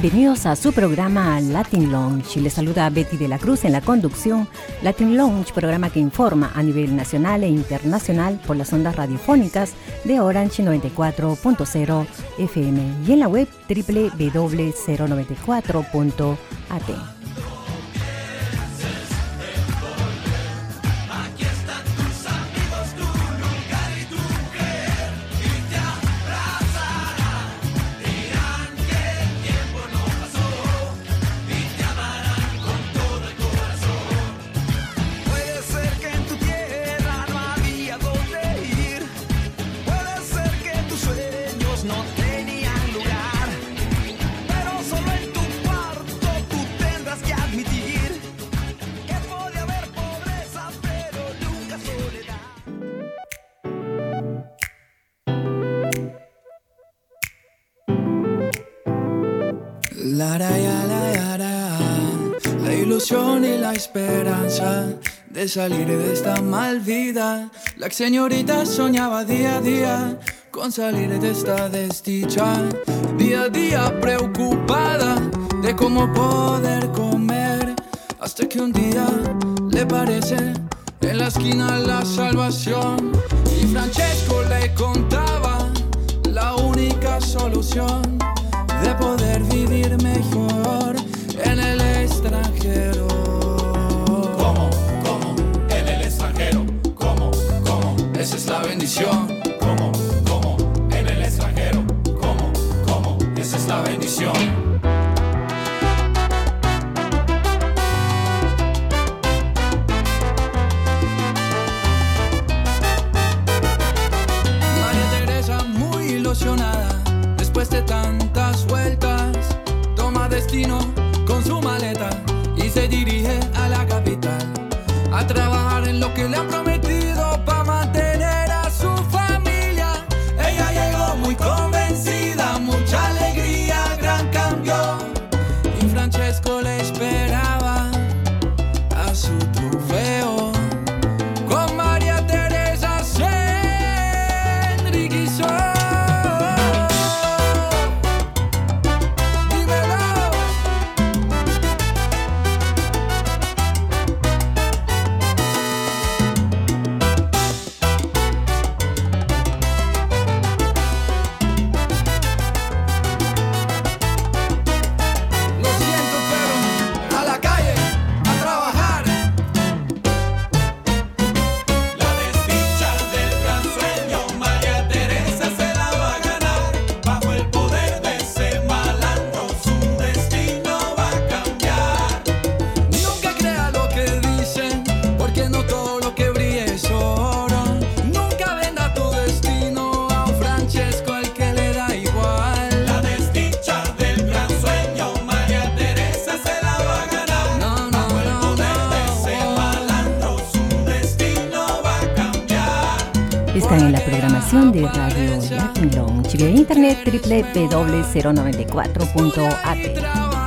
Bienvenidos a su programa Latin Lounge. Les saluda Betty de la Cruz en la conducción. Latin Lounge, programa que informa a nivel nacional e internacional por las ondas radiofónicas de Orange 94.0 FM y en la web www.094.at. de salir de esta mal vida. La señorita soñaba día a día con salir de esta desdicha. Día a día preocupada de cómo poder comer. Hasta que un día le parece en la esquina la salvación. Y Francesco le contaba la única solución de poder es www.094.at.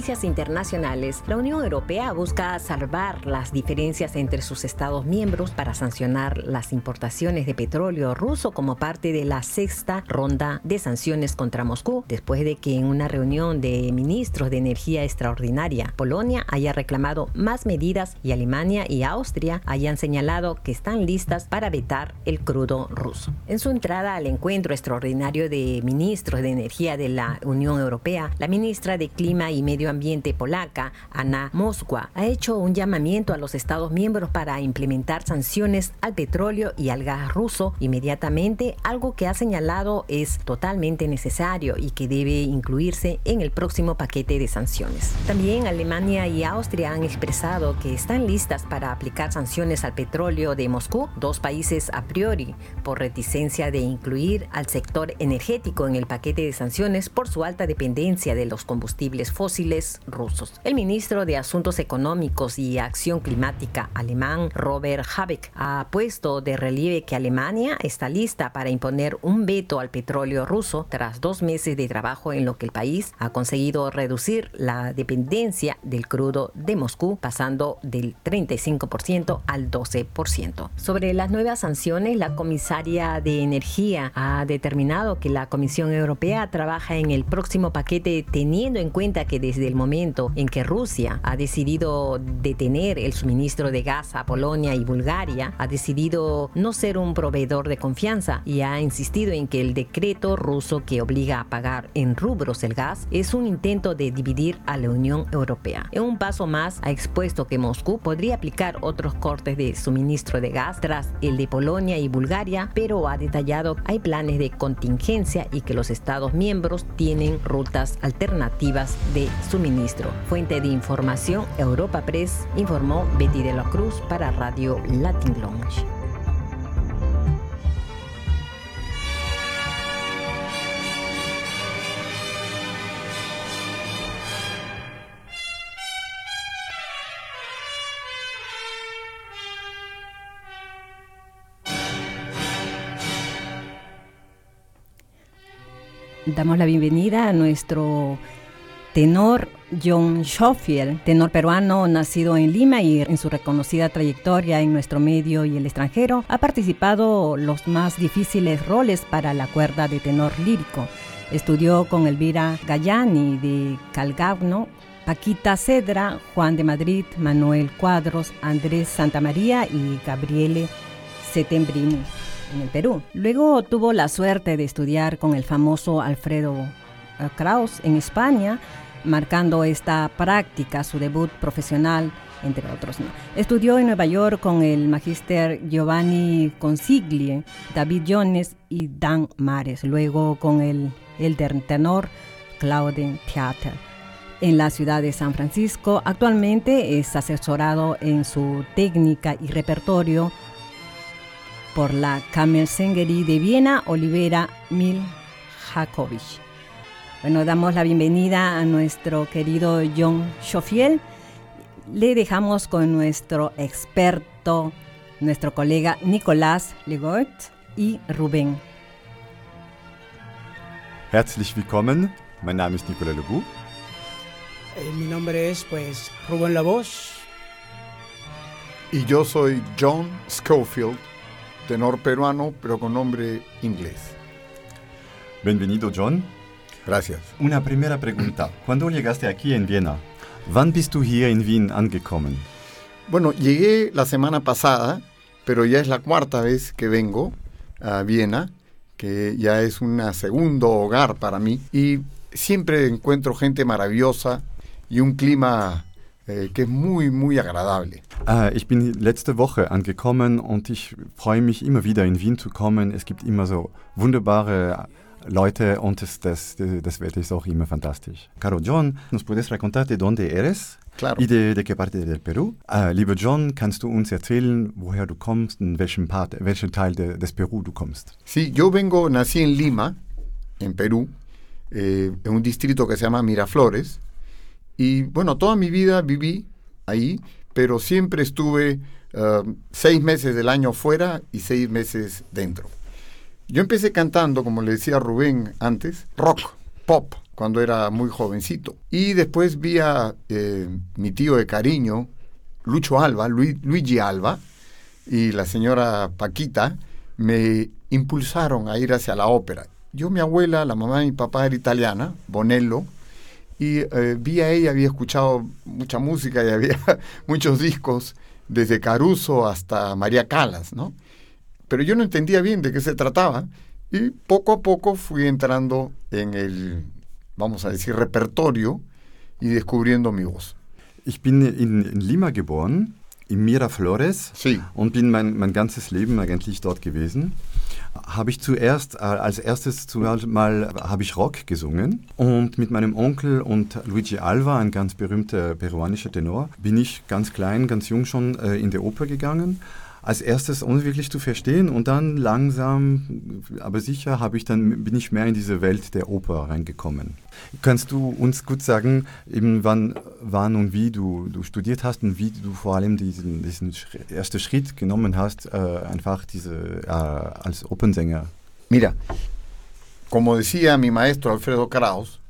Noticias internacionales. La Unión Europea busca salvar las diferencias entre sus Estados miembros para sancionar las importaciones de petróleo ruso como parte de la sexta ronda de sanciones contra Moscú, después de que en una reunión de ministros de energía extraordinaria, Polonia haya reclamado más medidas y Alemania y Austria hayan señalado que están listas para vetar el crudo ruso. En su entrada al encuentro extraordinario de ministros de energía de la Unión Europea, la ministra de Clima y Medio Ambiente polaca, Ana Moskwa, ha hecho un llamamiento a los Estados miembros para implementar sanciones al petróleo y al gas ruso inmediatamente, algo que ha señalado es totalmente necesario y que debe incluirse en el próximo paquete de sanciones. También Alemania y Austria han expresado que están listas para aplicar sanciones al petróleo de Moscú, dos países a priori, por reticencia de incluir al sector energético en el paquete de sanciones por su alta dependencia de los combustibles fósiles rusos. El ministro de Asuntos Económicos y Acción Climática alemán, Robert Habeck, ha puesto de relieve que Alemania está lista para imponer un veto al petróleo ruso tras dos meses de trabajo en lo que el país ha conseguido reducir la dependencia del crudo de Moscú, pasando del 35% al 12%. Sobre las nuevas sanciones, la comisaria de Energía ha determinado que la Comisión Europea trabaja en el próximo paquete teniendo en cuenta que desde el momento en que Rusia ha decidido detener el suministro de gas a Polonia y Bulgaria, ha decidido no ser un proveedor de confianza y ha insistido en que el decreto ruso que obliga a pagar en rubros el gas es un intento de dividir a la Unión Europea. En un paso más, ha expuesto que Moscú podría aplicar otros cortes de suministro de gas tras el de Polonia y Bulgaria, pero ha detallado que hay planes de contingencia y que los Estados miembros tienen rutas alternativas de suministro. Fuente de información Europa Press informó Betty de la Cruz para Radio Latin Lounge. Damos la bienvenida a nuestro tenor John Schofield, tenor peruano nacido en Lima y en su reconocida trayectoria en nuestro medio y el extranjero, ha participado los más difíciles roles para la cuerda de tenor lírico. Estudió con Elvira Gallani de Calgavno, Paquita Cedra, Juan de Madrid, Manuel Cuadros, Andrés Santamaría y Gabriele Setembrini en el Perú. Luego tuvo la suerte de estudiar con el famoso Alfredo Kraus en España, marcando esta práctica su debut profesional, entre otros. Estudió en Nueva York con el magíster Giovanni Consigli, David Jones y Dan Mares, luego con el, el tenor Claudine Theater. En la ciudad de San Francisco, actualmente es asesorado en su técnica y repertorio por la Kammersengerie de Viena, Olivera Miljakovic. Bueno, damos la bienvenida a nuestro querido John Schofiel. Le dejamos con nuestro experto, nuestro colega Nicolás Legoit y Rubén. Herzlich willkommen. Mein Name ist Nicolas Legout. Eh, mi nombre es pues Rubén Voz. Y yo soy John Schofield, tenor peruano, pero con nombre inglés. Bienvenido, John. Gracias. Una primera pregunta. ¿Cuándo llegaste aquí en Viena? ¿Wann bist du hier in Wien angekommen? Bueno, llegué la semana pasada, pero ya es la cuarta vez que vengo a Viena, que ya es un segundo hogar para mí. Y siempre encuentro gente maravillosa y un clima eh, que es muy, muy agradable. Uh, ich bin letzte Woche angekommen und ich freue mich immer wieder in Wien zu kommen. Es gibt immer so wunderbare Leute und das, das, das Wetter ist auch immer fantastisch. Caro John, ¿nos puedes contar de dónde eres? Claro. ¿Y de, de qué parte del Perú? Uh, lieber John, kannst du uns erzählen, woher du kommst, in welchem, Part, welchen Teil de, des Perú du kommst? Sí, yo vengo, nací en Lima, en Perú, eh, en un distrito que se llama Miraflores. Y bueno, toda mi vida viví ahí, pero siempre estuve uh, seis meses del año fuera y seis meses dentro. Yo empecé cantando, como le decía Rubén antes, rock, pop, cuando era muy jovencito. Y después vi a eh, mi tío de cariño, Lucho Alba, Luigi Alba, y la señora Paquita, me impulsaron a ir hacia la ópera. Yo, mi abuela, la mamá de mi papá era italiana, Bonello, y eh, vi a ella, había escuchado mucha música y había muchos discos, desde Caruso hasta María Calas, ¿no? Pero yo no entendía bien de qué se trataba y poco a poco fui entrando en el, vamos a decir, repertorio y descubriendo mi voz. Ich bin in, in Lima geboren, in Miraflores sí. und bin mein, mein ganzes Leben eigentlich dort gewesen. habe ich zuerst, äh, als erstes mal habe ich Rock gesungen und mit meinem Onkel und Luigi Alva, ein ganz berühmter peruanischer Tenor, bin ich ganz klein, ganz jung schon äh, in die Oper gegangen als erstes ohne wirklich zu verstehen und dann langsam, aber sicher habe ich dann bin ich mehr in diese Welt der Oper reingekommen. Kannst du uns gut sagen, eben wann, wann und wie du, du studiert hast und wie du vor allem diesen, diesen ersten Schritt genommen hast, äh, einfach diese äh, als Opernsänger? Mira, como decía mi maestro Alfredo Kraus,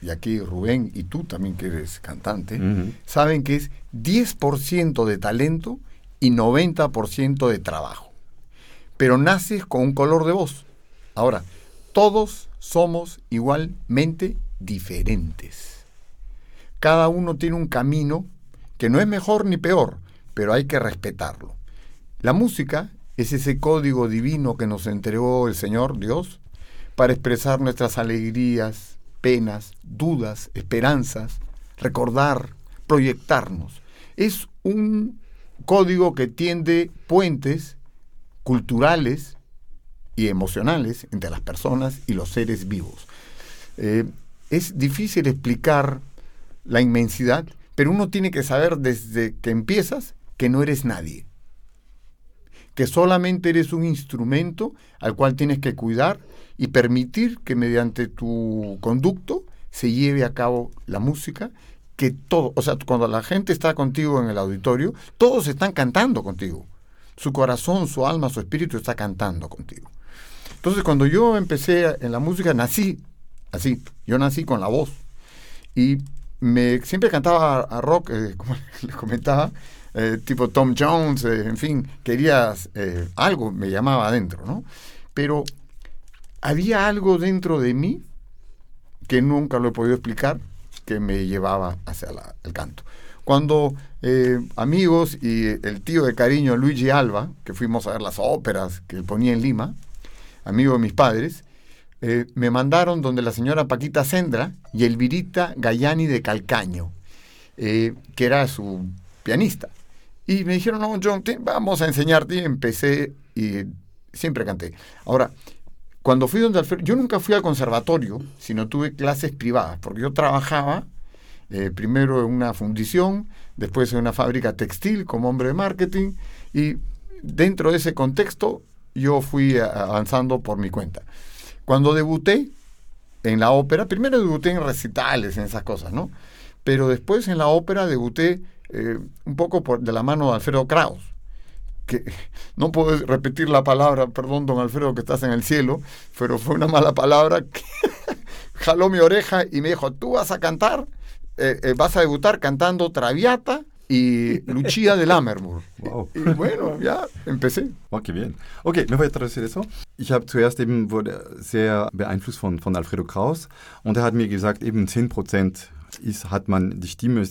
y aquí Rubén y tú también que eres cantante, uh -huh. saben que es 10% de talento y 90% de trabajo. Pero naces con un color de voz. Ahora, todos somos igualmente diferentes. Cada uno tiene un camino que no es mejor ni peor, pero hay que respetarlo. La música es ese código divino que nos entregó el Señor Dios para expresar nuestras alegrías, penas, dudas, esperanzas, recordar, proyectarnos. Es un código que tiende puentes culturales y emocionales entre las personas y los seres vivos. Eh, es difícil explicar la inmensidad, pero uno tiene que saber desde que empiezas que no eres nadie, que solamente eres un instrumento al cual tienes que cuidar y permitir que mediante tu conducto se lleve a cabo la música que todo, o sea, cuando la gente está contigo en el auditorio, todos están cantando contigo. Su corazón, su alma, su espíritu está cantando contigo. Entonces, cuando yo empecé en la música, nací así. Yo nací con la voz. Y me siempre cantaba a, rock, eh, como les comentaba, eh, tipo Tom Jones, eh, en fin, quería eh, algo, me llamaba adentro, ¿no? Pero había algo dentro de mí que nunca lo he podido explicar, que me llevaba hacia el canto. Cuando eh, amigos y el tío de cariño Luigi Alba, que fuimos a ver las óperas que él ponía en Lima, amigo de mis padres, eh, me mandaron donde la señora Paquita Sendra y Elvirita Gayani de Calcaño, eh, que era su pianista. Y me dijeron, no, John, te, vamos a enseñarte. Y empecé y siempre canté. Ahora, cuando fui donde Alfredo, yo nunca fui al conservatorio, sino tuve clases privadas, porque yo trabajaba eh, primero en una fundición, después en una fábrica textil como hombre de marketing, y dentro de ese contexto yo fui avanzando por mi cuenta. Cuando debuté en la ópera, primero debuté en recitales, en esas cosas, ¿no? Pero después en la ópera debuté eh, un poco de la mano de Alfredo Kraus que no puedo repetir la palabra, perdón, don Alfredo, que estás en el cielo, pero fue una mala palabra que jaló mi oreja y me dijo, tú vas a cantar, eh, eh, vas a debutar cantando Traviata y Lucia de Lammermoor. Wow. Y, bueno, ya empecé. Qué bien. Okay, me voy a traducir eso. Ich habe zuerst eben wurde sehr beeinflusst von, von Alfredo Kraus und er hat mir gesagt, eben 10 Prozent ist, hat man die Stimme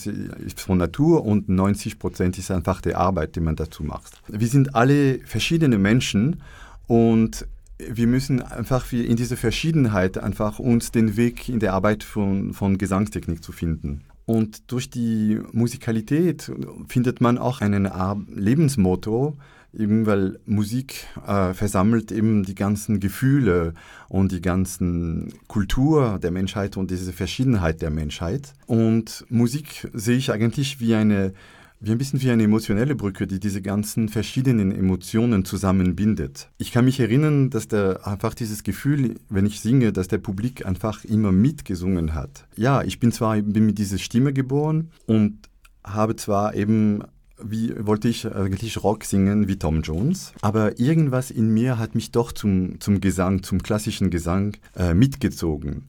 von Natur und 90 Prozent ist einfach die Arbeit, die man dazu macht. Wir sind alle verschiedene Menschen und wir müssen einfach in dieser Verschiedenheit einfach uns den Weg in der Arbeit von, von Gesangstechnik zu finden. Und durch die Musikalität findet man auch einen Lebensmotto, eben weil Musik äh, versammelt eben die ganzen Gefühle und die ganzen Kultur der Menschheit und diese Verschiedenheit der Menschheit. Und Musik sehe ich eigentlich wie eine wie ein bisschen wie eine emotionelle Brücke, die diese ganzen verschiedenen Emotionen zusammenbindet. Ich kann mich erinnern, dass der einfach dieses Gefühl, wenn ich singe, dass der Publik einfach immer mitgesungen hat. Ja, ich bin zwar bin mit dieser Stimme geboren und habe zwar eben wie wollte ich eigentlich Rock singen wie Tom Jones, aber irgendwas in mir hat mich doch zum, zum Gesang, zum klassischen Gesang äh, mitgezogen.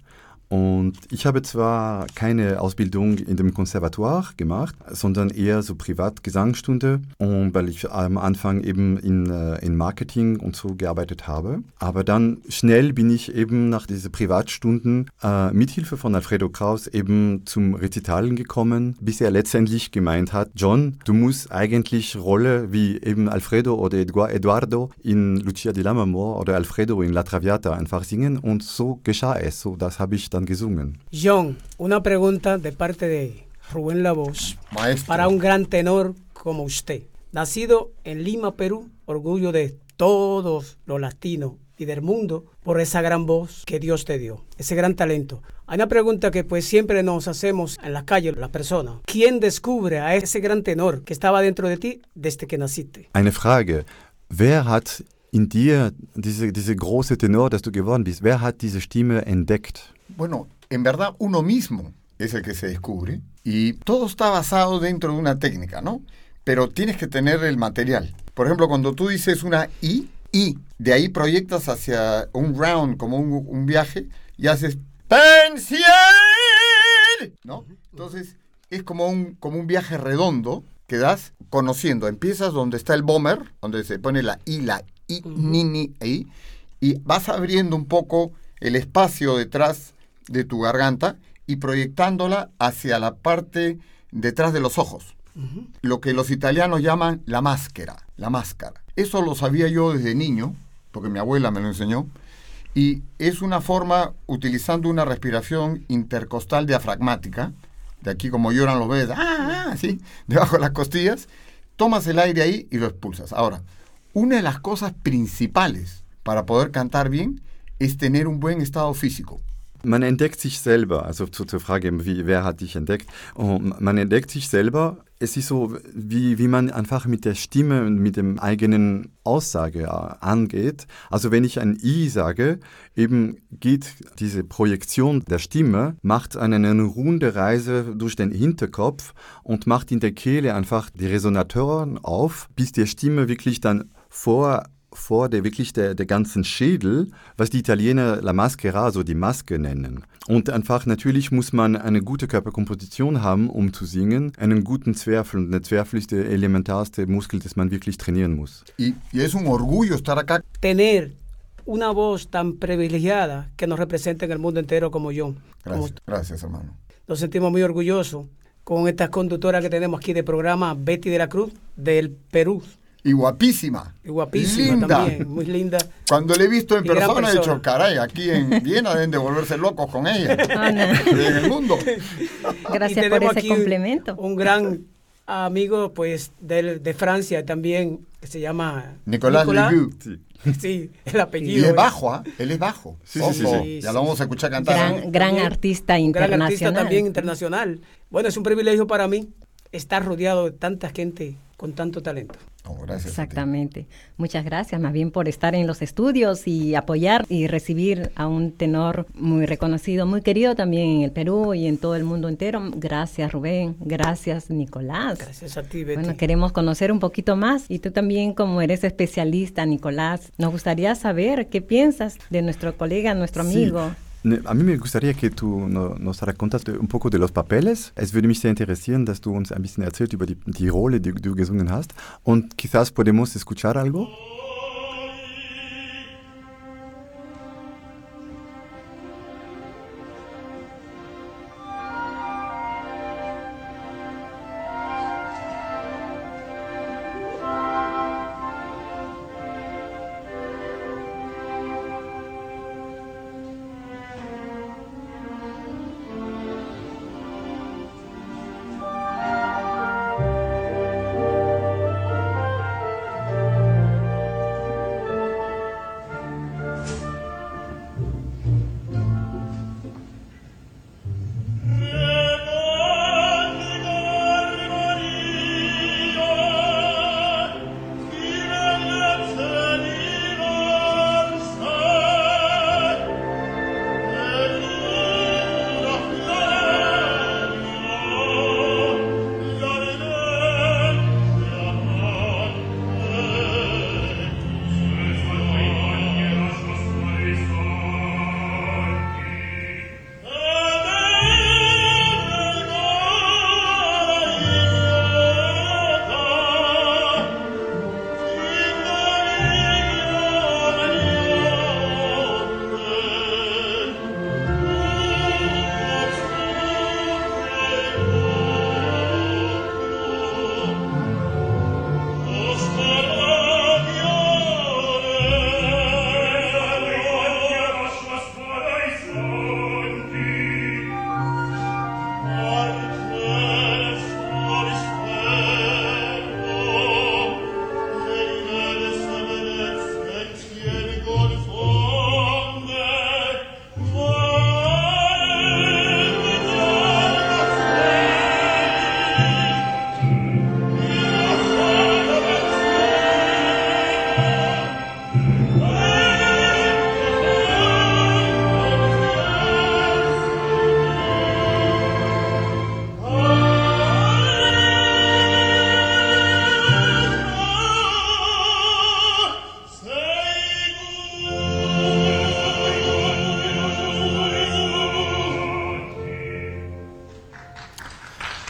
Und ich habe zwar keine Ausbildung in dem Konservatoire gemacht, sondern eher so privat Gesangsstunde, und weil ich am Anfang eben in, äh, in Marketing und so gearbeitet habe. Aber dann schnell bin ich eben nach diesen Privatstunden äh, mit Hilfe von Alfredo Kraus eben zum Rezitalen gekommen, bis er letztendlich gemeint hat, John, du musst eigentlich Rolle wie eben Alfredo oder Eduardo in Lucia di Lammermoor oder Alfredo in La Traviata einfach singen und so geschah es. So, das habe ich dann gesungen. John, una pregunta de parte de Rubén La Voz Maestro. para un gran tenor como usted. Nacido en Lima, Perú, orgullo de todos los latinos y del mundo por esa gran voz que Dios te dio, ese gran talento. Hay una pregunta que pues siempre nos hacemos en la calle las personas. ¿Quién descubre a ese gran tenor que estaba dentro de ti desde que naciste? Eine Frage. Wer hat in dir diese, diese große Tenor, dass du geworden bist, wer hat diese Stimme entdeckt? Bueno, en verdad uno mismo es el que se descubre y todo está basado dentro de una técnica, ¿no? Pero tienes que tener el material. Por ejemplo, cuando tú dices una I, I, de ahí proyectas hacia un round, como un, un viaje, y haces pensión, ¿no? Entonces es como un, como un viaje redondo que das conociendo. Empiezas donde está el bomber, donde se pone la I, la I, ni, ni, I, y vas abriendo un poco el espacio detrás de tu garganta y proyectándola hacia la parte detrás de los ojos. Lo que los italianos llaman la máscara, la máscara. Eso lo sabía yo desde niño, porque mi abuela me lo enseñó, y es una forma utilizando una respiración intercostal diafragmática, de aquí como lloran los bebés, ah, ah, sí, debajo de las costillas, tomas el aire ahí y lo expulsas. Ahora, una de las cosas principales para poder cantar bien es tener un buen estado físico. Man entdeckt sich selber, also zu, zur Frage, wie, wer hat dich entdeckt? Oh, man entdeckt sich selber. Es ist so, wie, wie man einfach mit der Stimme und mit dem eigenen Aussage äh, angeht. Also wenn ich ein I sage, eben geht diese Projektion der Stimme, macht eine, eine runde Reise durch den Hinterkopf und macht in der Kehle einfach die Resonatoren auf, bis die Stimme wirklich dann vor vor der wirklich der, der ganzen Schädel, was die Italiener la maschera, so die Maske nennen. Und einfach natürlich muss man eine gute Körperkomposition haben, um zu singen, einen guten Zwerfel. Und der Zwerfel ist der elementarste Muskel, das man wirklich trainieren muss. Y, y es un orgullo estar acá. Tener una voz tan privilegiada que nos representa en el mundo entero como yo. Como Gracias, gracias hermano. nos sentimos muy orgullosos con estas conductoras que tenemos aquí de programa Betty de la Cruz del Perú. Y guapísima. Y guapísima Linda. también, muy linda. Cuando le he visto en Y gran persona, he dicho, persona. caray, aquí en Viena deben de volverse locos con ella. Ana, en el mundo. gracias Y por tenemos ese aquí complemento. Un gran amigo pues del- de, Francia también que se llama Nicolás Legueux. Sí. Sí, el Y apellido. es es- bajo, ¿ah? Él es bajo. Sí, sí, sí, Ojo, sí. Ya lo vamos a escuchar cantar. Gran, gran artista un gran internacional. artista también internacional. Bueno, es un privilegio para mí estar rodeado de tanta gente con tanto talento. Oh, gracias. Exactamente. Muchas gracias más bien por estar en los estudios y apoyar y recibir a un tenor muy reconocido, muy querido también en el Perú y en todo el mundo entero. Gracias Rubén, gracias Nicolás. Gracias a ti, Betty. Bueno, queremos conocer un poquito más y tú también como eres especialista, Nicolás, nos gustaría saber qué piensas de nuestro colega, nuestro amigo. A mí me gustaría que tú no- nos racontas un poco de los papeles. Es würde mich sehr interessieren, dass du uns ein bisschen erzählst über die, die Rolle, die du gesungen hast. Und quizás podemos escuchar algo.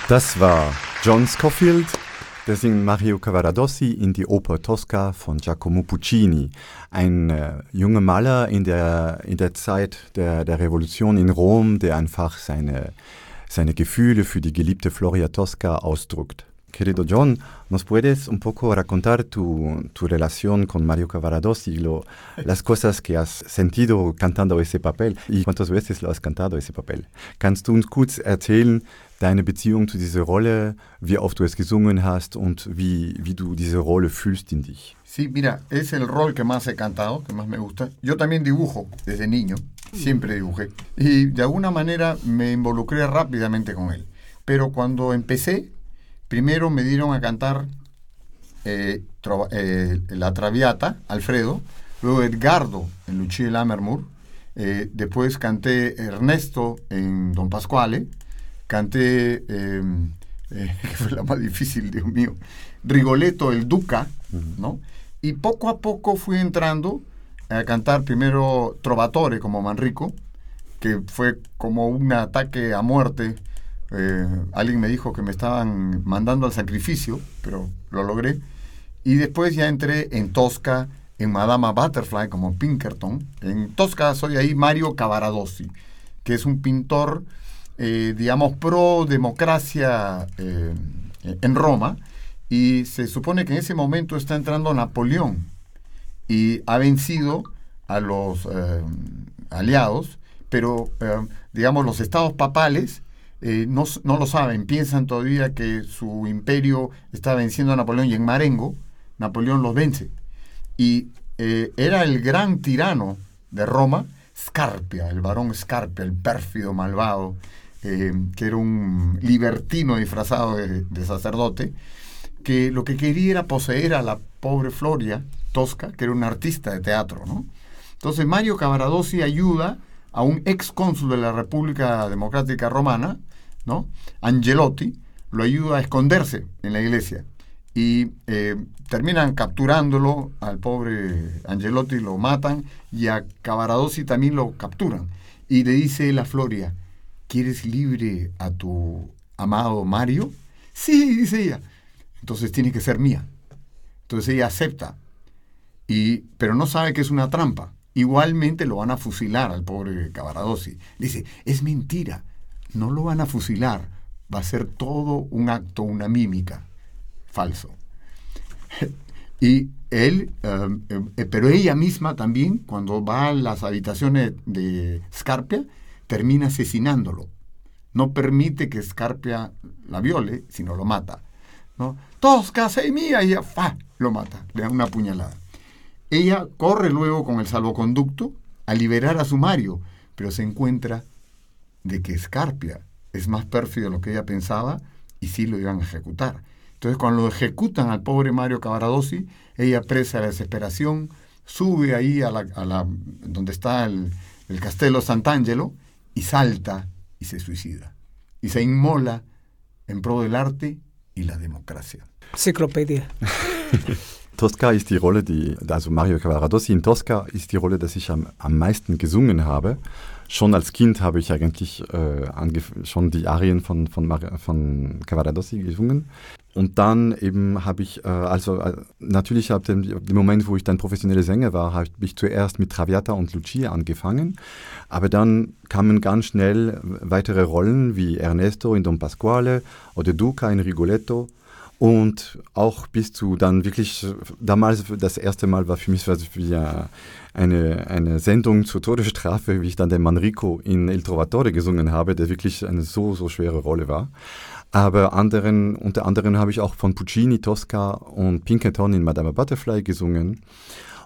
Das war John Scofield, der singt Mario Cavaradossi in die Oper Tosca von Giacomo Puccini. Ein äh, junger Maler in der, in der Zeit der, der Revolution in Rom, der einfach seine, seine Gefühle für die geliebte Floria Tosca ausdrückt. Querido John, ¿nos puedes un poco racontar tu, tu relación con Mario Cavaradossi, lo, las cosas que has sentido cantando ese papel y cuántas veces lo has cantado ese papel? Kannst du uns kurz erzählen deine Beziehung zu dieser Rolle, wie oft du es gesungen hast und wie, wie du diese Rolle fühlst in dich? Sí, mira, es el rol que más he cantado, que más me gusta. Yo también dibujo desde niño, siempre dibujé. Y de alguna manera me involucré rápidamente con él. Pero cuando empecé, primero me dieron a cantar eh, eh, La Traviata, Alfredo, luego Edgardo en Lucia Lammermoor, eh, después canté Ernesto en Don Pasquale, canté, em, que fue la más difícil, Dios mío, Rigoletto el Duca, ¿no? Y poco a poco fui entrando a cantar primero Trovatore como Manrico, que fue como un ataque a muerte eh, alguien me dijo que me estaban mandando al sacrificio, pero lo logré. Y después ya entré en Tosca, en Madama Butterfly como Pinkerton. En Tosca soy ahí Mario Cavaradossi, que es un pintor, eh, digamos, pro democracia eh, en Roma. Y se supone que en ese momento está entrando Napoleón y ha vencido a los aliados, pero, digamos, los estados papales eh, no, lo saben, piensan todavía que su imperio está venciendo a Napoleón y en Marengo Napoleón los vence. Y eh, era el gran tirano de Roma, Scarpia, el varón Scarpia, el pérfido malvado, eh, que era un libertino disfrazado de, sacerdote, que lo que quería era poseer a la pobre Floria Tosca, que era un artista de teatro. ¿no? Entonces Mario Cavaradossi ayuda a un ex cónsul de la República Democrática Romana, ¿no? Angelotti, lo ayuda a esconderse en la iglesia. Y eh, terminan capturándolo al pobre Angelotti, lo matan, y a Cavaradossi también lo capturan. Y le dice la Floria, ¿quieres libre a tu amado Mario? Sí, dice ella. Entonces tiene que ser mía. Entonces ella acepta, y, pero no sabe que es una trampa. Igualmente lo van a fusilar al pobre Cavaradossi. Dice, es mentira, no lo van a fusilar, va a ser todo un acto, una mímica. Falso. y él, em, em, eh, pero ella misma también, cuando va a las habitaciones de Scarpia, termina asesinándolo. No permite que Scarpia la viole, sino lo mata. ¿no? Tosca, y mía, y ella lo mata, le da una puñalada. Ella corre luego con el salvoconducto a liberar a su Mario, pero se encuentra de que Escarpia es más pérfido de lo que ella pensaba y sí lo iban a ejecutar. Entonces, cuando lo ejecutan al pobre Mario Cavaradossi, ella presa la desesperación, sube ahí a la, donde está el, el Castelo Sant'Angelo y salta y se suicida. Y se inmola en pro del arte y la democracia. Enciclopedia. Tosca ist die Rolle, die, also Mario Cavaradossi in Tosca ist die Rolle, dass ich am, am meisten gesungen habe. Schon als Kind habe ich eigentlich äh, schon die Arien von, von, von Cavaradossi gesungen. Und dann eben habe ich, äh, also äh, natürlich ab dem, dem, Moment, wo ich dann professionelle Sänger war, habe ich zuerst mit Traviata und Lucia angefangen. Aber dann kamen ganz schnell weitere Rollen wie Ernesto in Don Pasquale oder Duca in Rigoletto. Und auch bis zu dann wirklich, damals das erste Mal war für mich wie eine, eine Sendung zur Todesstrafe, wie ich dann den Manrico in Il Trovatore gesungen habe, der wirklich eine so, so schwere Rolle war. Aber anderen, unter anderem habe ich auch von Puccini, Tosca und Pinkerton in Madame Butterfly gesungen.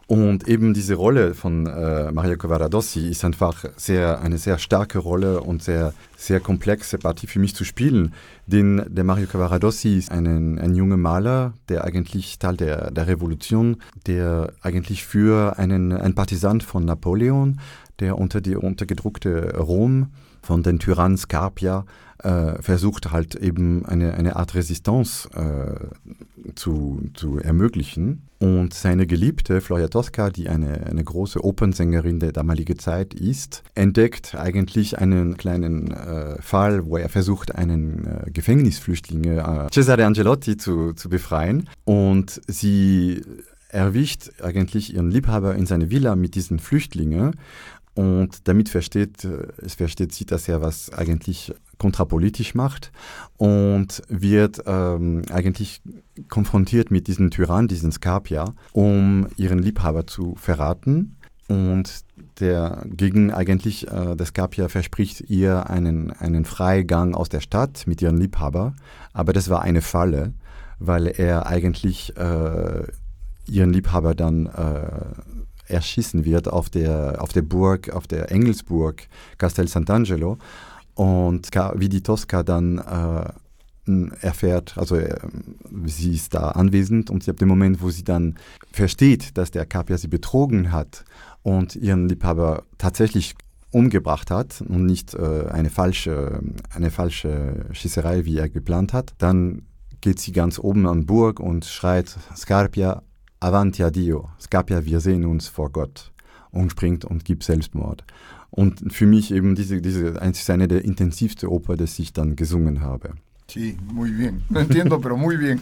Und eben diese Rolle von äh, Maria Cavaradossi ist einfach sehr, eine sehr starke Rolle und sehr, sehr komplexe Partie für mich zu spielen. Denn der Mario Cavaradossi ist ein, ein junger Maler, der eigentlich Teil der, der Revolution, der eigentlich für einen ein Partisan von Napoleon, der unter die untergedruckte Rom von den Tyrannen Scarpia äh, versucht halt eben eine, eine Art Resistance äh, zu, zu ermöglichen. Und seine Geliebte, Floria Tosca, die eine, eine große Opernsängerin der damaligen Zeit ist, entdeckt eigentlich einen kleinen äh, Fall, wo er versucht, einen äh, Gefängnisflüchtling, äh, Cesare Angelotti, zu, zu befreien. Und sie erwischt eigentlich ihren Liebhaber in seine Villa mit diesen Flüchtlingen und damit versteht, äh, es versteht sie, dass er was eigentlich kontrapolitisch macht und wird ähm, eigentlich konfrontiert mit diesem Tyrann, diesen Scarpia, um ihren Liebhaber zu verraten. Und der gegen eigentlich, äh, der Scarpia verspricht ihr einen, einen Freigang aus der Stadt mit ihrem Liebhaber. Aber das war eine Falle, weil er eigentlich äh, ihren Liebhaber dann äh, erschießen wird auf der, auf der Burg, auf der Engelsburg Castel Sant'Angelo. Und wie die Tosca dann äh, erfährt, also äh, sie ist da anwesend und sie ab dem Moment, wo sie dann versteht, dass der Capia sie betrogen hat und ihren Liebhaber tatsächlich umgebracht hat und nicht äh, eine, falsche, eine falsche Schießerei, wie er geplant hat, dann geht sie ganz oben an Burg und schreit Scarpia, Avanti a Dio, Scapia, wir sehen uns vor Gott und springt und gibt Selbstmord. Und für mich eben diese, diese ist eine der intensivsten Oper, die ich dann gesungen habe. Sí, muy bien. No entiendo, pero muy bien.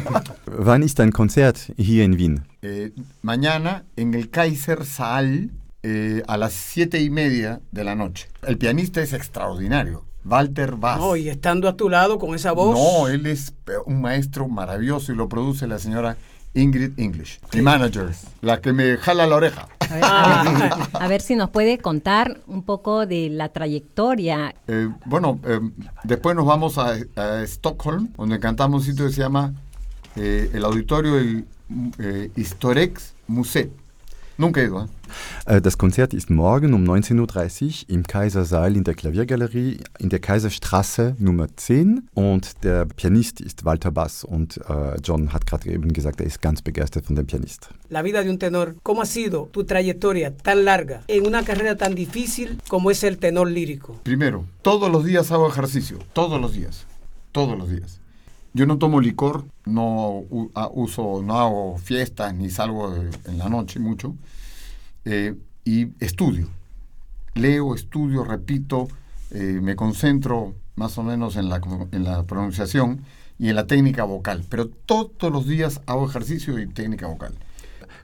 Wann ist dein Konzert hier in Wien? Eh, mañana en el Kaiser Saal eh, a las siete y media de la noche. El pianista es extraordinario. Walter Bass. No, y estando a tu lado con esa voz. No, él es un maestro maravilloso y lo produce la señora Ingrid English, mi manager, la que me jala la oreja. A ver, si nos puede contar un poco de la trayectoria. Eh, bueno, eh, después nos vamos a, a, Stockholm, donde cantamos un sitio que se llama eh, el auditorio del Historiex Museum. Nunca ido. ¿eh? Das Konzert ist morgen um 19.30 Uhr im Kaisersaal in der Klaviergalerie in der Kaiserstraße Nummer 10 und der Pianist ist Walter Bass und äh, John hat gerade eben gesagt, er ist ganz begeistert von dem Pianist. La vida de un tenor, ¿cómo ha sido tu trayectoria tan larga en una carrera tan difícil como es el tenor lírico? Primero, todos los días hago ejercicio, todos los días, todos los días. Yo no tomo licor, no uso, no hago fiestas ni salgo en la noche mucho. Eh, y estudio. Leo, estudio, repito, eh, me concentro más o menos en la, en la pronunciación y en la técnica vocal. Pero todos los días hago ejercicio y técnica vocal.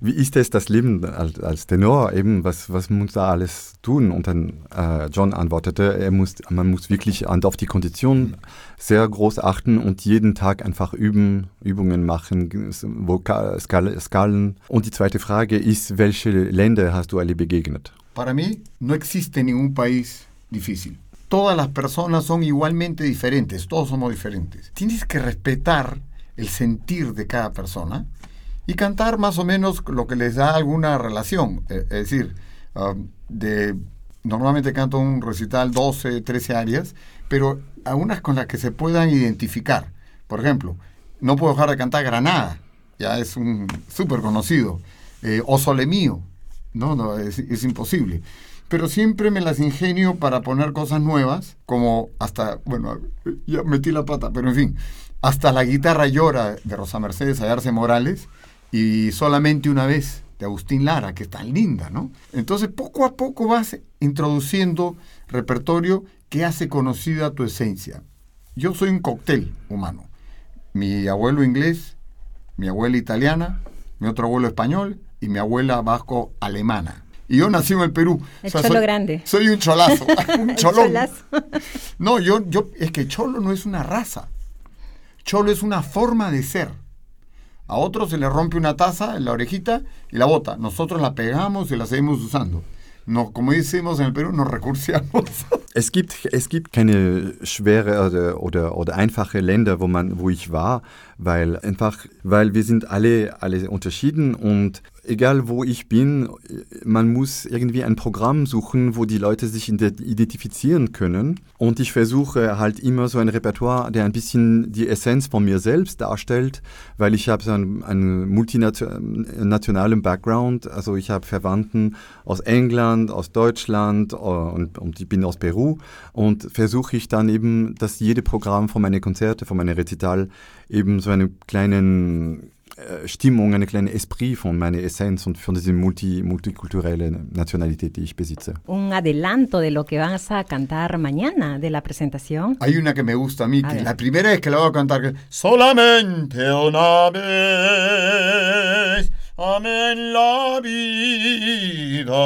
Wie ist es das Leben als, als Tenor? Eben, was, was muss da alles tun? Und dann äh, John antwortete, er muss, man muss wirklich auf die Kondition sehr groß achten und jeden Tag einfach üben, Übungen machen, Vokal, Skal, Skalen. Und die zweite Frage ist, welche Länder hast du alle begegnet? Para mí no existe ningún país difícil. Todas las personas son igualmente diferentes, todos somos diferentes. Tienes que respetar el sentir de cada persona y cantar más o menos lo que les da alguna relación. Eh, es decir, um, normalmente canto un recital 12, 13 áreas, pero algunas con las que se puedan identificar. Por ejemplo, no puedo dejar de cantar Granada, ya es un súper conocido. Eh, o Sole Mío, no, no, es, es imposible pero siempre me las ingenio para poner cosas nuevas, como hasta, bueno, ya metí la pata, pero en fin, hasta la guitarra llora de Rosa Mercedes Ayarse Morales, y solamente una vez de Agustín Lara, que es tan linda, ¿no? Entonces poco a poco vas introduciendo repertorio que hace conocida tu esencia. Yo soy un cóctel humano. Mi abuelo inglés, mi abuela italiana, mi otro abuelo español y mi abuela vasco alemana. Y yo nací en el Perú. El cholo grande. Soy un cholazo, un cholón. no, yo, yo, es que cholo no es una raza. Cholo es una forma de ser. A otros se le rompe una taza la orejita y la bota. Nosotros la pegamos y la seguimos usando. No, como decimos en el Perú, nos recursiamos. Es gibt, es gibt keine schwere oder, oder, oder einfache Länder, wo, man, wo ich war, weil einfach, weil wir sind alle, alle unterschieden und egal wo ich bin, man muss irgendwie ein Programm suchen, wo die Leute sich identifizieren können. Und ich versuche halt immer so ein Repertoire, der ein bisschen die Essenz von mir selbst darstellt, weil ich habe so einen, einen multinationalen Background. Also ich habe Verwandten aus England, aus Deutschland äh, und, und ich bin aus Peru. Und versuche ich dann eben, dass jede Programm von meinen Konzerte, von meinen Recital eben so einen kleinen Stimmung, eine kleine Esprit von meiner Essenz und von diese multi, multikulturelle Nationalität, die ich besitze. Un adelanto de lo que vas a cantar mañana de la presentación. Hay una que me gusta a mí, que la primera vez que la voy a cantar, que solamente una vez amén la vida,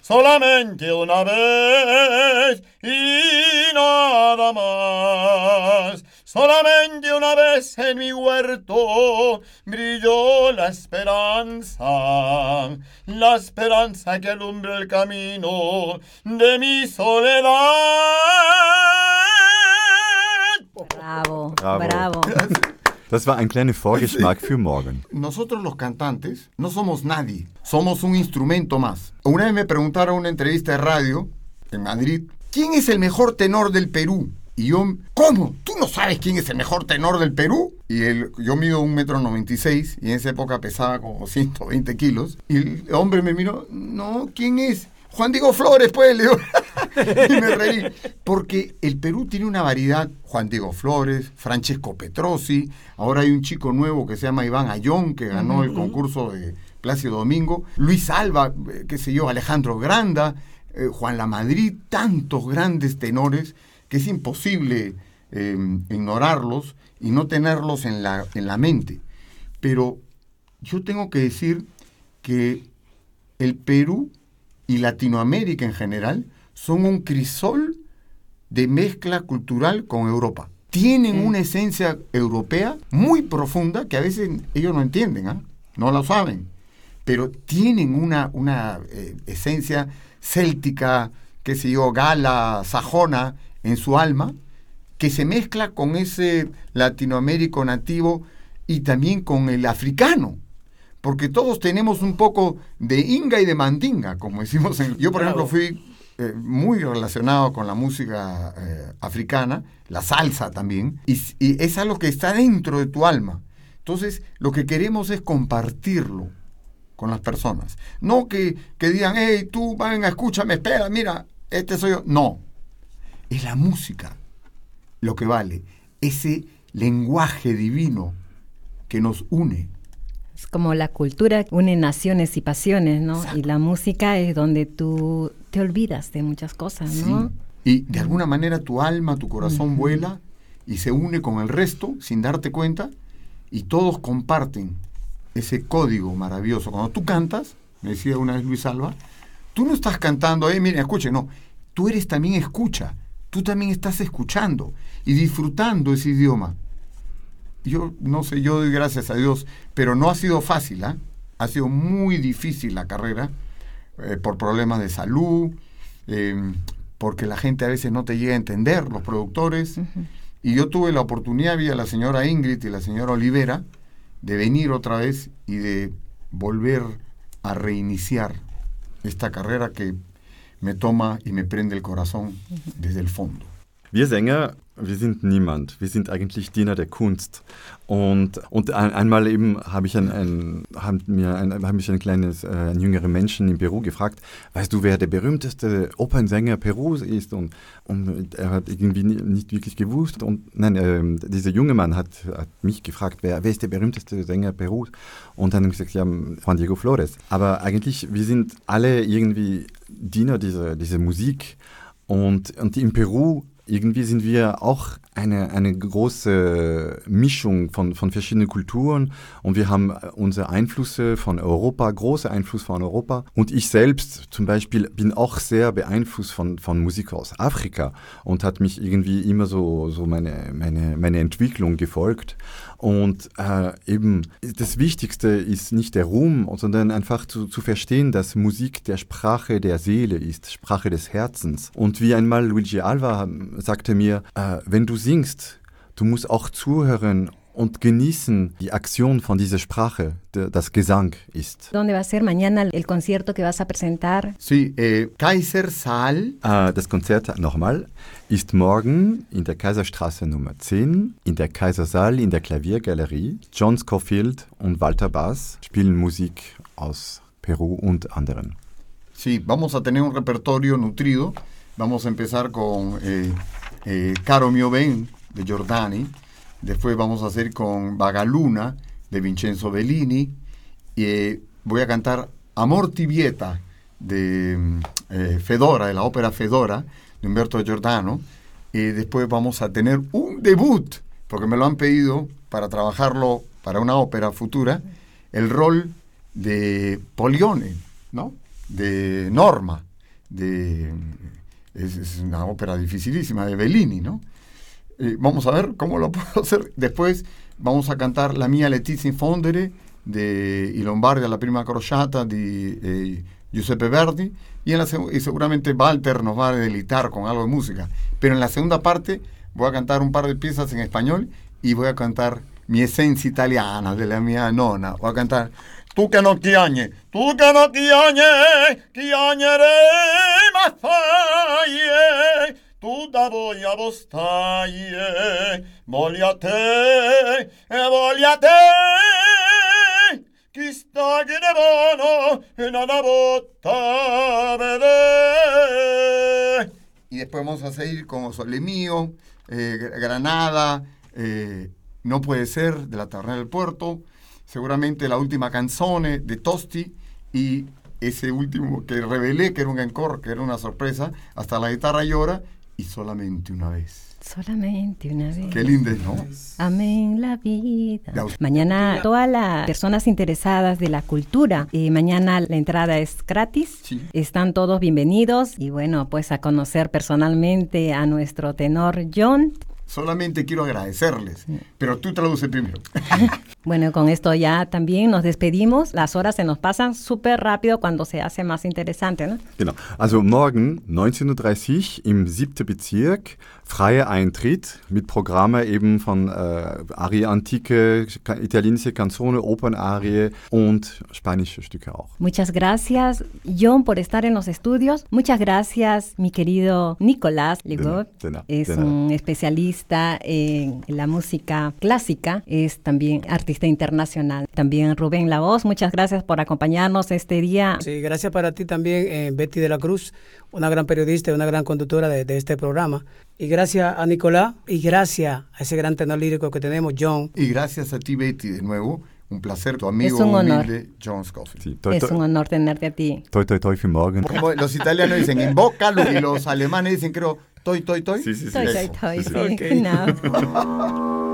solamente una vez y nada más. Solamente una vez en mi huerto brilló la esperanza, la esperanza que alumbra el camino de mi soledad. Bravo, bravo. bravo. Das war ein kleiner Vorgeschmack für morgen. Nosotros los cantantes no somos nadie, somos un instrumento más. Una vez me preguntaron en una entrevista de radio en Madrid, ¿quién es el mejor tenor del Perú? Y yo, ¿cómo? ¿Tú no sabes quién es el mejor tenor del Perú? Y el, yo mido un metro noventa y seis y en esa época pesaba como 120 kilos. Y el hombre me miró, no, ¿quién es? Juan Diego Flores, pues, le digo. y me reí. Porque el Perú tiene una variedad. Juan Diego Flores, Francesco Petrosi. Ahora hay un chico nuevo que se llama Iván Ayón, que ganó el concurso de Plácido Domingo. Luis Alba, eh, qué sé yo, Alejandro Granda, eh, Juan La Madrid, tantos grandes tenores que es imposible eh, ignorarlos y no tenerlos en la, en la mente. Pero yo tengo que decir que el Perú y Latinoamérica en general son un crisol de mezcla cultural con Europa. Tienen una esencia europea muy profunda que a veces ellos no entienden, ¿ah? no lo saben, pero tienen una, una eh, esencia céltica, que sé yo, gala, sajona, en su alma, que se mezcla con ese latinoamérico nativo y también con el africano. Porque todos tenemos un poco de inga y de mandinga, como decimos. En... Yo, por ejemplo, fui eh, muy relacionado con la música eh, africana, la salsa también, y, es algo que está dentro de tu alma. Entonces, lo que queremos es compartirlo con las personas. No que, que digan, hey, tú, venga, escúchame, espera, mira, este soy yo. No, es la música lo que vale, ese lenguaje divino que nos une. Es como la cultura une naciones y pasiones, ¿no? Y la música es donde tú te olvidas de muchas cosas, ¿no? Y de alguna manera tu alma, tu corazón vuela y se une con el resto sin darte cuenta y todos comparten ese código maravilloso. Cuando tú cantas, me decía una vez Luis Alba, tú no estás cantando, eh, miren, escuche, no, tú eres también escucha tú también estás escuchando y disfrutando ese idioma. Yo no sé, yo doy gracias a Dios, pero no ha sido fácil, ¿ah? ha sido muy difícil la carrera eh, por problemas de salud, em, porque la gente a veces no te llega a entender, los productores. Y yo tuve la oportunidad, vía la señora Ingrid y la señora Olivera, de venir otra vez y de volver a reiniciar esta carrera que me toma y me prende el corazón desde el fondo. Wir Sänger, wir sind niemand. Wir sind eigentlich Diener der Kunst. Und, und ein, einmal eben habe ich ein, ein, haben mir ein, haben mich ein kleines, äh, ein jüngerer Menschen in Peru gefragt, weißt du, wer der berühmteste Opernsänger Perus ist? Und, und er hat irgendwie nicht wirklich gewusst. Und nein, äh, dieser junge Mann hat, hat mich gefragt, wer, wer ist der berühmteste Sänger Perus? Und dann habe ich gesagt, ja, Juan Diego Flores. Aber eigentlich, wir sind alle irgendwie Diener dieser, dieser Musik. Und, und in Peru irgendwie sind wir auch eine, eine große Mischung von, von verschiedenen Kulturen und wir haben unsere Einflüsse von Europa, große Einfluss von Europa. Und ich selbst zum Beispiel bin auch sehr beeinflusst von, von Musik aus Afrika und hat mich irgendwie immer so, so meine, meine, meine Entwicklung gefolgt. Und äh, eben das Wichtigste ist nicht der Ruhm, sondern einfach zu, zu verstehen, dass Musik der Sprache der Seele ist, Sprache des Herzens. Und wie einmal Luigi Alva sagte mir, äh, wenn du singst, du musst auch zuhören und genießen die Aktion von dieser Sprache, der, das Gesang ist. ¿Dónde va a ser mañana el concierto que vas a presentar? Sí, eh, Kaisersaal, Äh, das Konzert nochmal ist morgen in der Kaiserstraße Nummer 10 in der Kaisersaal in der Klaviergalerie. John Scofield und Walter Bass spielen Musik aus Peru und anderen. sí, vamos a tener un repertorio nutrido. Vamos a empezar con eh, eh, Caro mio ben de Giordani. Después vamos a hacer con Vagaluna de Vincenzo Bellini. Eh, voy a cantar Amor Tibieta de mm, eh, Fedora, de la ópera Fedora de Humberto Giordano. Y después vamos a tener un debut, porque me lo han pedido para trabajarlo para una ópera futura, el rol de Polione, ¿no? De Norma, de es, es una ópera dificilísima de Bellini, ¿no? Eh, vamos a ver cómo lo puedo hacer. Después vamos a cantar La mia Letizia Fondere de I Lombardi alla prima crociata di eh, Giuseppe Verdi y, en la y seguramente Walter nos va a deleitar con algo de música. Pero en la segunda parte voy a cantar un par de piezas en español y voy a cantar mi esencia italiana de la mia nonna. Voy a cantar Tu che non chiagne, tu che non chiagne, chiagnerei ma fai chi sta che ne buono, e non ha botta vede. Y después vamos a seguir con Sole Mío, eh, Granada, eh, No puede ser, de la Taberna del Puerto, seguramente la última canzone de Tosti y ese último que revelé, que era un encore, que era una sorpresa, hasta la guitarra llora y solamente una vez. Solamente una vez. Qué lindo, ¿no? Amén la vida. Mañana todas las personas interesadas de la cultura, eh, mañana la entrada es gratis. Sí. Están todos bienvenidos y bueno, pues a conocer personalmente a nuestro tenor John. Solamente quiero agradecerles, pero tú traduce primero. Bueno, con esto ya también nos despedimos. Las horas se nos pasan súper rápido cuando se hace más interesante, ¿no? Genau. Also morgen 19.30 Uhr im 7. Bezirk, freier Eintritt mit Programme eben von äh, Arie Antike, italienische Canzone, Opernarie und spanische Stücke auch. Muchas gracias, John, por estar en los estudios. Muchas gracias, mi querido Nicolás nada, Es un especialista en la música clásica, es también artista internacional. También Rubén La Voz, muchas gracias por acompañarnos este día. Sí, gracias para ti también, eh, Betty de la Cruz, una gran periodista y una gran conductora de, de este programa. Y gracias a Nicolás y gracias a ese gran tenor lírico que tenemos, John. Y gracias a ti, Betty, de nuevo. Un placer, tu amigo Es un honor. humilde, John Scofield. Sí, toi, Es un toi, honor tenerte a ti. toi, toi, toi morgen. Como los italianos dicen en boca y los alemanes dicen, creo, toy, toy, toy. Sí, sí, sí. Toi, toi, Eso. toi, Sí, sí. sí,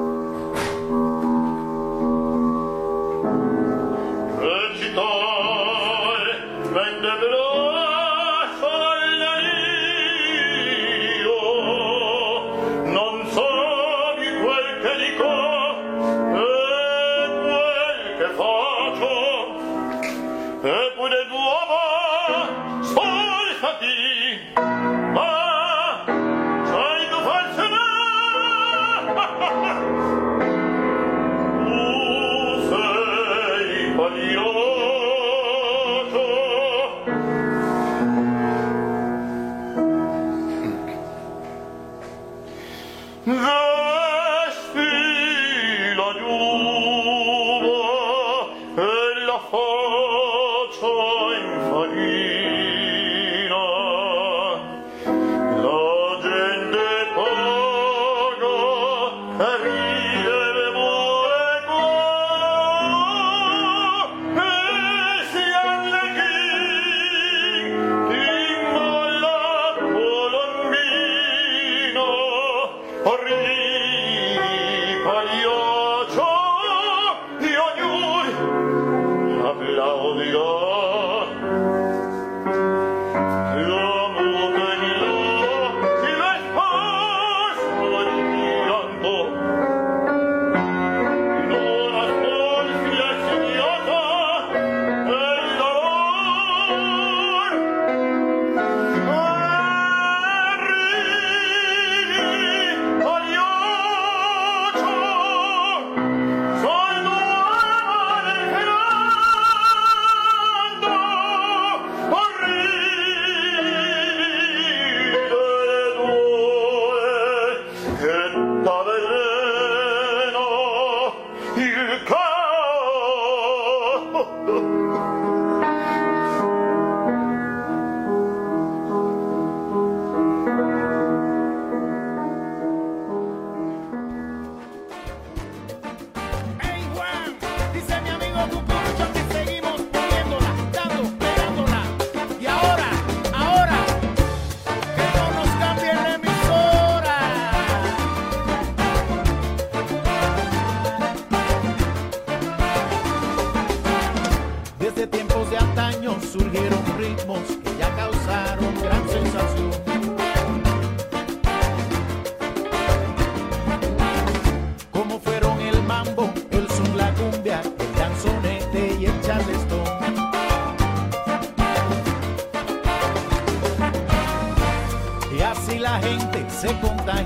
se conta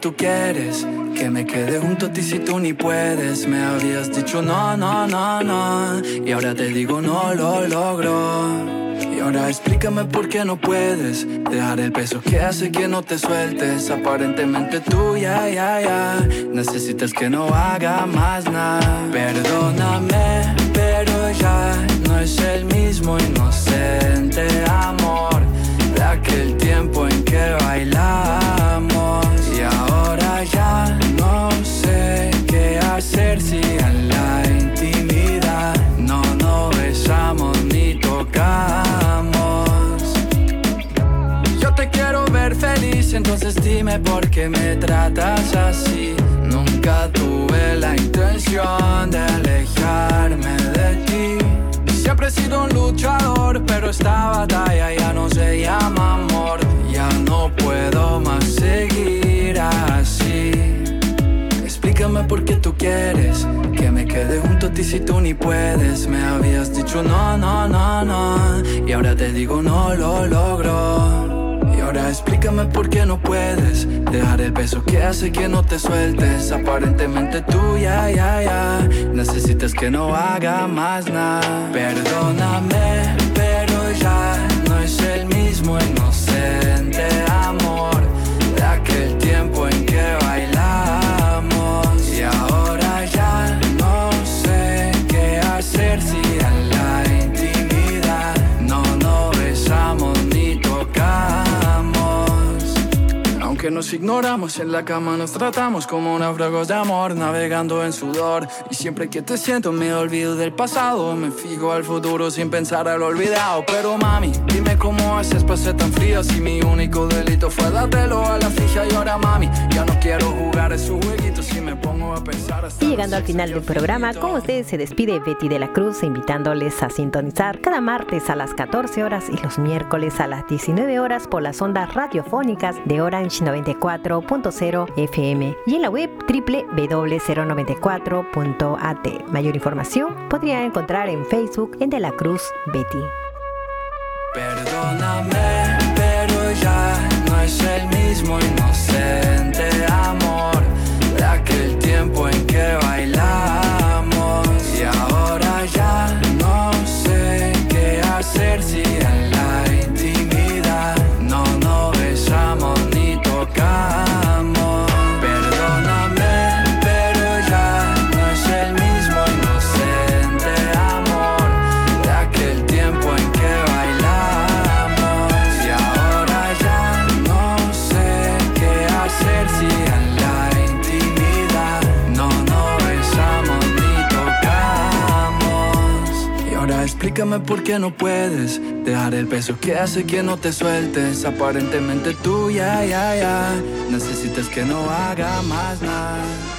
tú quieres que me quede junto a ti si tú ni puedes. Me habías dicho no, no, no, no. Y ahora te digo no lo logro. Y ahora explícame por qué no puedes dejar el peso que hace que no te sueltes. Aparentemente tú ya, ya, ya. Necesitas que no haga más nada. Perdóname, pero ya no es el mismo inocente. Dime por qué me tratas así. Nunca tuve la intención de alejarme de ti. Siempre he sido un luchador, pero esta batalla ya no se llama amor. Ya no puedo más seguir así. Explícame por qué tú quieres que me quede junto a ti si tú ni puedes. Me habías dicho no, no, no, no. Y ahora te digo no lo logro. Ahora explícame por qué no puedes dejar el peso que hace que no te sueltes. Aparentemente tú ya, ya, ya. Necesitas que no haga más nada. Perdóname, pero ya no es el mismo inocente Aunque nos ignoramos en la cama, nos tratamos como náufragos de amor, navegando en sudor. Y siempre que te siento, me olvido del pasado. Me fijo al futuro sin pensar al olvidado. Pero mami, dime cómo haces para ser tan fría. Si mi único delito fue dártelo a la fija. Y ahora, mami, ya no quiero jugar esos jueguitos. Si me pongo a pensar hasta Y llegando al final del programa, con ustedes se despide Betty de la Cruz, invitándoles a sintonizar cada martes a las 14 horas y los miércoles a las 19 horas por las ondas radiofónicas de Orange 94.0 FM y en la web www.094.at. Mayor información podría encontrar en Facebook en De la Cruz Betty. Perdóname, pero ya no es el mismo inocente explícame por qué no puedes dejar el peso que hace que no te sueltes. Aparentemente tú ya, ya, ya necesitas que no haga más nada.